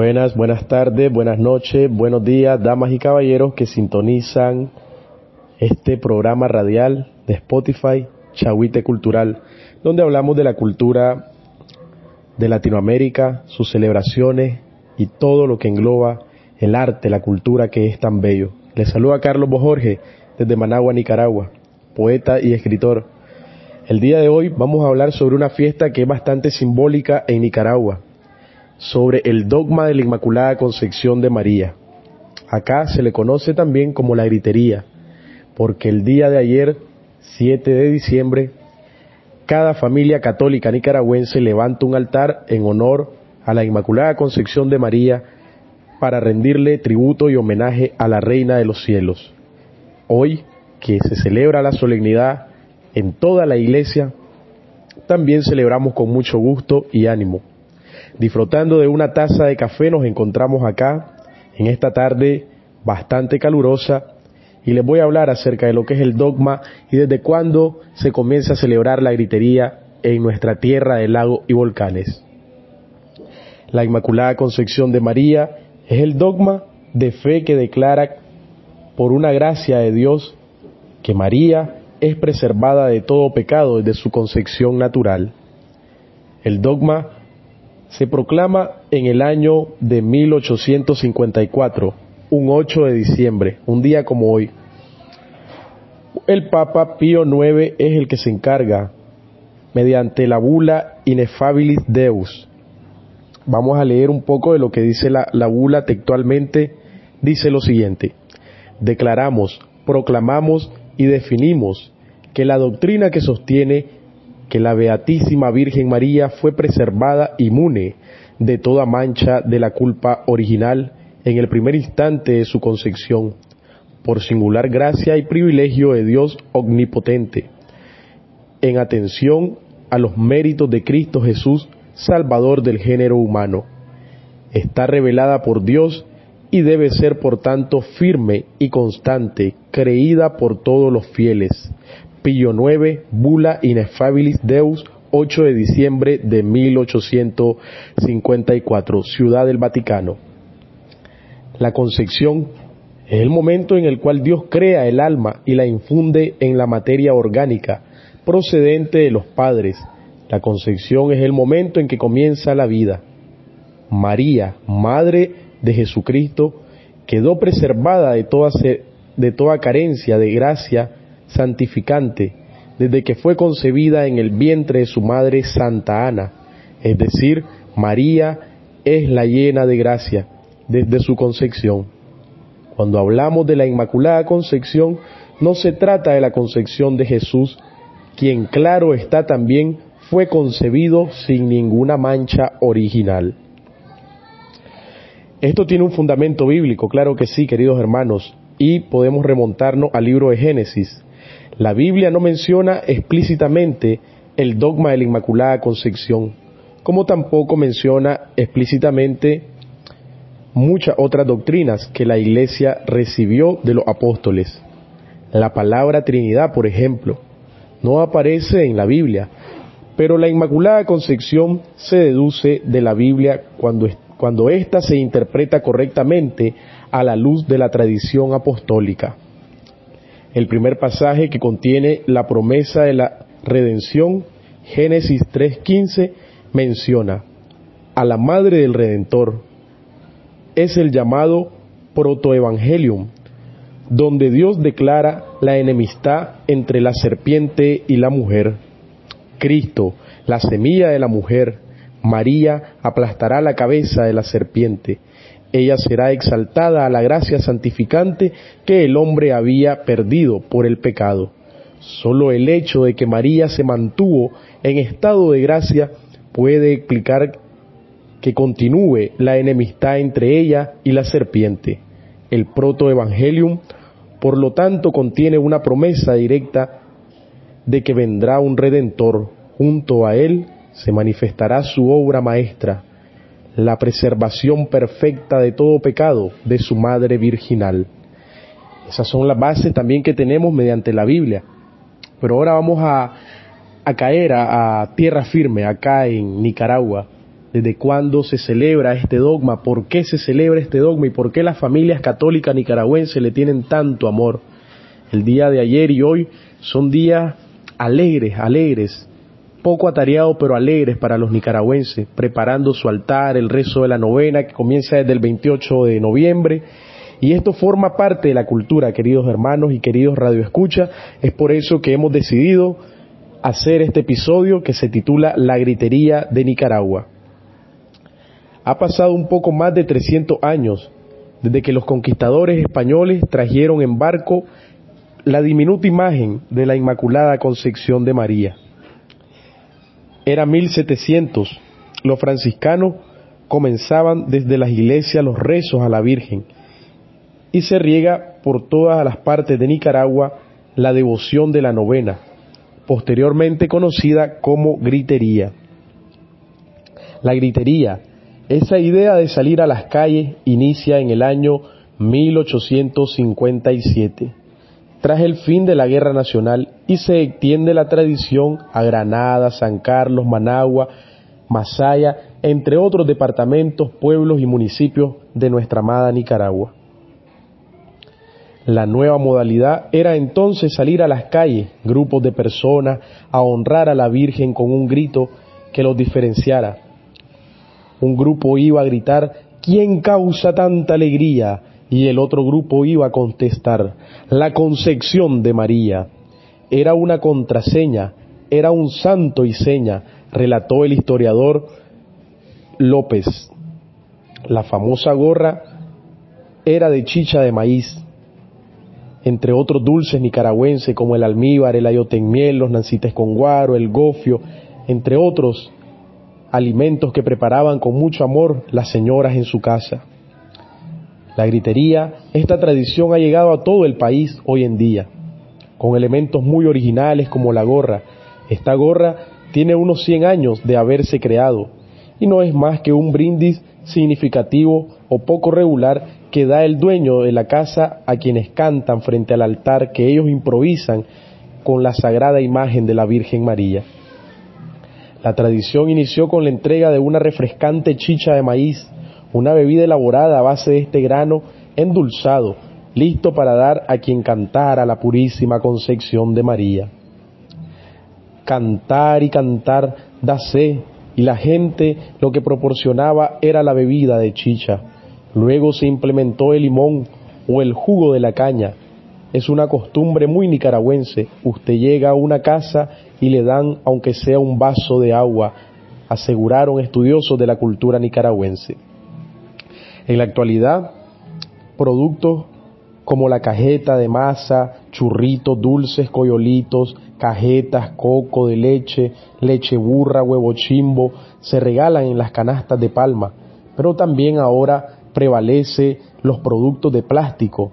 Buenas, buenas tardes, buenas noches, buenos días, damas y caballeros que sintonizan este programa radial de Spotify, Chahuite Cultural, donde hablamos de la cultura de Latinoamérica, sus celebraciones y todo lo que engloba el arte, la cultura que es tan bello. Les saluda Carlos Bojorge desde Managua, Nicaragua, poeta y escritor. El día de hoy vamos a hablar sobre una fiesta que es bastante simbólica en Nicaragua, sobre el dogma de la Inmaculada Concepción de María. Acá se le conoce también como la gritería, porque el día de ayer, 7 de diciembre, cada familia católica nicaragüense levanta un altar en honor a la Inmaculada Concepción de María para rendirle tributo y homenaje a la Reina de los Cielos. Hoy, que se celebra la solemnidad en toda la iglesia, también celebramos con mucho gusto y ánimo Disfrutando de una taza de café nos encontramos acá en esta tarde bastante calurosa y les voy a hablar acerca de lo que es el dogma y desde cuándo se comienza a celebrar la gritería en nuestra tierra de lagos y volcanes. La Inmaculada Concepción de María es el dogma de fe que declara por una gracia de Dios que María es preservada de todo pecado desde su concepción natural. El dogma se proclama en el año de 1854, un 8 de diciembre, un día como hoy. El Papa Pío IX es el que se encarga, mediante la bula Ineffabilis Deus. Vamos a leer un poco de lo que dice la, la bula textualmente. Dice lo siguiente, declaramos, proclamamos y definimos que la doctrina que sostiene que la Beatísima Virgen María fue preservada inmune de toda mancha de la culpa original en el primer instante de su concepción, por singular gracia y privilegio de Dios omnipotente, en atención a los méritos de Cristo Jesús, Salvador del género humano. Está revelada por Dios y debe ser por tanto firme y constante, creída por todos los fieles, Pío IX, Bula Ineffabilis Deus, 8 de diciembre de 1854, Ciudad del Vaticano. La concepción es el momento en el cual Dios crea el alma y la infunde en la materia orgánica procedente de los padres. La concepción es el momento en que comienza la vida. María, Madre de Jesucristo, quedó preservada de toda, de toda carencia de gracia santificante desde que fue concebida en el vientre de su madre Santa Ana, es decir, María es la llena de gracia desde su concepción. Cuando hablamos de la Inmaculada Concepción, no se trata de la concepción de Jesús, quien claro está también fue concebido sin ninguna mancha original. Esto tiene un fundamento bíblico, claro que sí, queridos hermanos, y podemos remontarnos al libro de Génesis, la Biblia no menciona explícitamente el dogma de la Inmaculada Concepción, como tampoco menciona explícitamente muchas otras doctrinas que la Iglesia recibió de los apóstoles. La palabra Trinidad, por ejemplo, no aparece en la Biblia, pero la Inmaculada Concepción se deduce de la Biblia cuando, cuando ésta se interpreta correctamente a la luz de la tradición apostólica el primer pasaje que contiene la promesa de la redención, Génesis 3.15, menciona a la madre del Redentor. Es el llamado protoevangelium, donde Dios declara la enemistad entre la serpiente y la mujer. Cristo, la semilla de la mujer, María aplastará la cabeza de la serpiente ella será exaltada a la gracia santificante que el hombre había perdido por el pecado. Solo el hecho de que María se mantuvo en estado de gracia puede explicar que continúe la enemistad entre ella y la serpiente. El protoevangelium, por lo tanto, contiene una promesa directa de que vendrá un redentor. Junto a él se manifestará su obra maestra, la preservación perfecta de todo pecado de su madre virginal. Esas son las bases también que tenemos mediante la Biblia. Pero ahora vamos a, caer a, tierra firme acá en Nicaragua, desde cuándo se celebra este dogma, por qué se celebra este dogma y por qué las familias católicas nicaragüenses le tienen tanto amor. El día de ayer y hoy son días alegres, alegres, poco atareados pero alegres para los nicaragüenses, preparando su altar, el rezo de la novena que comienza desde el 28 de noviembre. Y esto forma parte de la cultura, queridos hermanos y queridos radioescuchas. Es por eso que hemos decidido hacer este episodio que se titula La gritería de Nicaragua. Ha pasado un poco más de 300 años desde que los conquistadores españoles trajeron en barco la diminuta imagen de la Inmaculada Concepción de María. Era 1700. Los franciscanos comenzaban desde las iglesias los rezos a la Virgen y se riega por todas las partes de Nicaragua la devoción de la novena, posteriormente conocida como gritería. La gritería, esa idea de salir a las calles, inicia en el año 1857, tras el fin de la Guerra Nacional, y se extiende la tradición a Granada, San Carlos, Managua, Masaya, entre otros departamentos, pueblos y municipios de nuestra amada Nicaragua. La nueva modalidad era entonces salir a las calles, grupos de personas, a honrar a la Virgen con un grito que los diferenciara. Un grupo iba a gritar, ¿quién causa tanta alegría? Y el otro grupo iba a contestar, la concepción de María. Era una contraseña, era un santo y seña, relató el historiador López. La famosa gorra era de chicha de maíz, entre otros dulces nicaragüenses como el almíbar, el ayotenmiel, los nancites con guaro, el gofio, entre otros alimentos que preparaban con mucho amor las señoras en su casa. La gritería, esta tradición ha llegado a todo el país hoy en día, con elementos muy originales como la gorra. Esta gorra tiene unos 100 años de haberse creado y no es más que un brindis significativo o poco regular que da el dueño de la casa a quienes cantan frente al altar que ellos improvisan con la sagrada imagen de la Virgen María. La tradición inició con la entrega de una refrescante chicha de maíz, una bebida elaborada a base de este grano endulzado, listo para dar a quien cantara la purísima concepción de María. Cantar y cantar da sed, y la gente lo que proporcionaba era la bebida de chicha Luego se implementó el limón o el jugo de la caña. Es una costumbre muy nicaragüense. Usted llega a una casa y le dan aunque sea un vaso de agua, aseguraron estudiosos de la cultura nicaragüense. En la actualidad, productos como la cajeta de masa, churritos, dulces, coyolitos, cajetas, coco de leche, leche burra, huevo chimbo, se regalan en las canastas de palma, pero también ahora prevalece los productos de plástico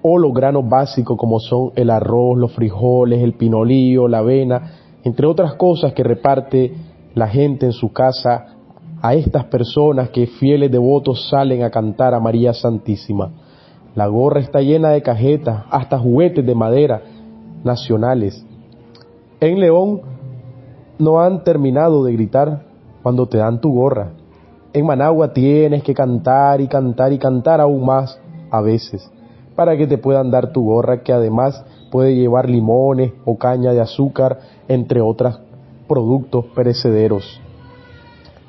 o los granos básicos como son el arroz, los frijoles, el pinolillo, la avena, entre otras cosas que reparte la gente en su casa a estas personas que fieles devotos salen a cantar a María Santísima. La gorra está llena de cajetas, hasta juguetes de madera nacionales. En León no han terminado de gritar cuando te dan tu gorra en Managua tienes que cantar y cantar y cantar aún más a veces para que te puedan dar tu gorra que además puede llevar limones o caña de azúcar, entre otros productos perecederos.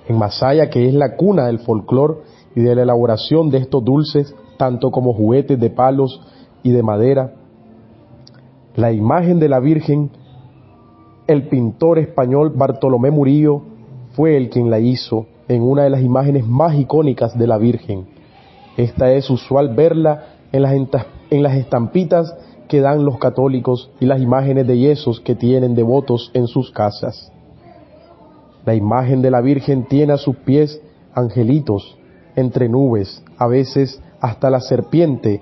En Masaya, que es la cuna del folclore y de la elaboración de estos dulces, tanto como juguetes de palos y de madera, la imagen de la Virgen, el pintor español Bartolomé Murillo fue el quien la hizo en una de las imágenes más icónicas de la Virgen. Esta es usual verla en las, en las estampitas que dan los católicos y las imágenes de yesos que tienen devotos en sus casas. La imagen de la Virgen tiene a sus pies angelitos entre nubes, a veces hasta la serpiente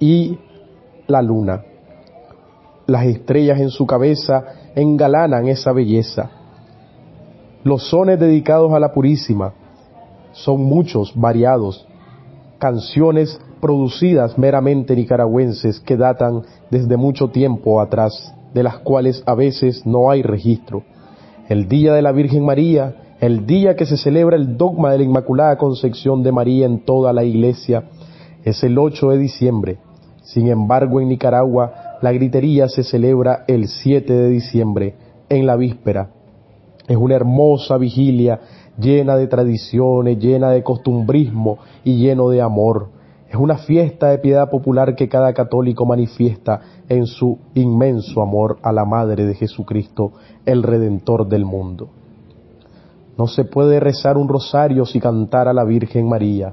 y la luna. Las estrellas en su cabeza engalanan esa belleza. Los sones dedicados a la Purísima son muchos, variados, canciones producidas meramente nicaragüenses que datan desde mucho tiempo atrás, de las cuales a veces no hay registro. El Día de la Virgen María el día que se celebra el dogma de la Inmaculada Concepción de María en toda la Iglesia es el 8 de diciembre. Sin embargo, en Nicaragua la gritería se celebra el 7 de diciembre, en la víspera. Es una hermosa vigilia llena de tradiciones, llena de costumbrismo y lleno de amor. Es una fiesta de piedad popular que cada católico manifiesta en su inmenso amor a la Madre de Jesucristo, el Redentor del mundo. No se puede rezar un rosario sin cantar a la Virgen María.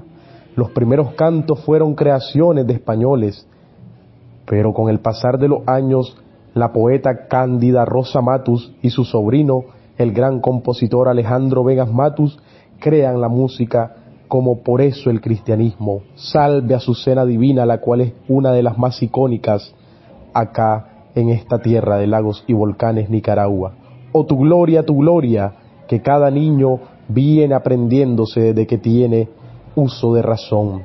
Los primeros cantos fueron creaciones de españoles, pero con el pasar de los años, la poeta Cándida Rosa Matus y su sobrino, el gran compositor Alejandro Vegas Matus, crean la música como por eso el cristianismo. Salve a su cena divina, la cual es una de las más icónicas acá en esta tierra de lagos y volcanes Nicaragua. Oh tu gloria, tu gloria, que cada niño viene aprendiéndose desde que tiene uso de razón.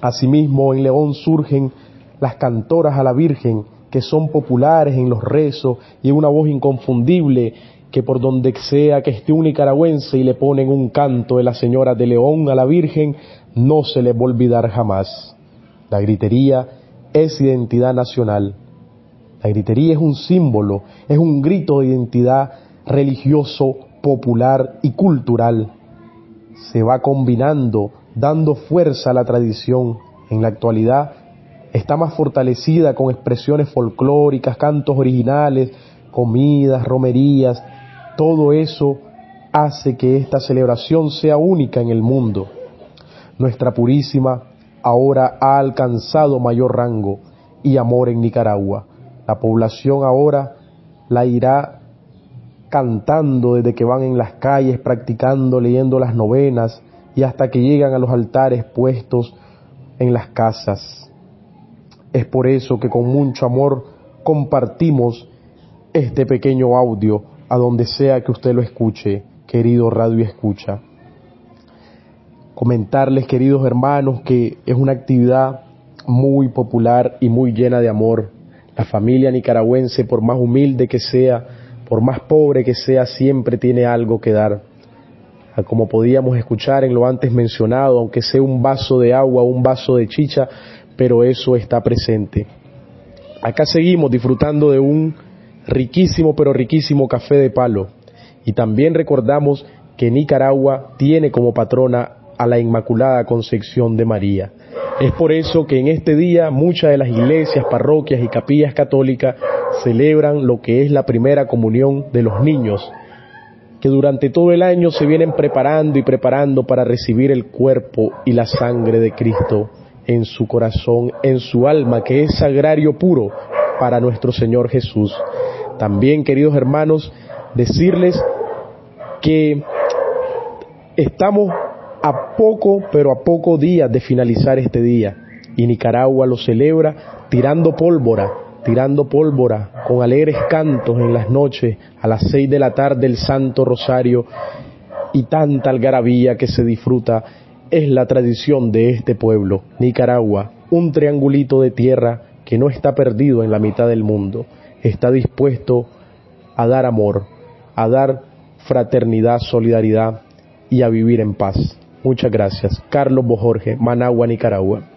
Asimismo, en León surgen las cantoras a la Virgen, que son populares en los rezos y una voz inconfundible que por donde sea que esté un nicaragüense y le ponen un canto de la Señora de León a la Virgen, no se le va a olvidar jamás. La gritería es identidad nacional. La gritería es un símbolo, es un grito de identidad religioso popular y cultural. Se va combinando, dando fuerza a la tradición. En la actualidad está más fortalecida con expresiones folclóricas, cantos originales, comidas, romerías. Todo eso hace que esta celebración sea única en el mundo. Nuestra Purísima ahora ha alcanzado mayor rango y amor en Nicaragua. La población ahora la irá cantando desde que van en las calles, practicando, leyendo las novenas y hasta que llegan a los altares puestos en las casas. Es por eso que con mucho amor compartimos este pequeño audio a donde sea que usted lo escuche, querido radio escucha. Comentarles, queridos hermanos, que es una actividad muy popular y muy llena de amor. La familia nicaragüense, por más humilde que sea, por más pobre que sea, siempre tiene algo que dar. Como podíamos escuchar en lo antes mencionado, aunque sea un vaso de agua, un vaso de chicha, pero eso está presente. Acá seguimos disfrutando de un riquísimo, pero riquísimo café de palo. Y también recordamos que Nicaragua tiene como patrona a la Inmaculada Concepción de María. Es por eso que en este día muchas de las iglesias, parroquias y capillas católicas celebran lo que es la primera comunión de los niños, que durante todo el año se vienen preparando y preparando para recibir el cuerpo y la sangre de Cristo en su corazón, en su alma, que es sagrario puro para nuestro Señor Jesús. También, queridos hermanos, decirles que estamos a poco, pero a poco días de finalizar este día y Nicaragua lo celebra tirando pólvora tirando pólvora con alegres cantos en las noches a las seis de la tarde el Santo Rosario y tanta algarabía que se disfruta es la tradición de este pueblo, Nicaragua, un triangulito de tierra que no está perdido en la mitad del mundo, está dispuesto a dar amor, a dar fraternidad, solidaridad y a vivir en paz. Muchas gracias. Carlos Bojorge, Managua, Nicaragua.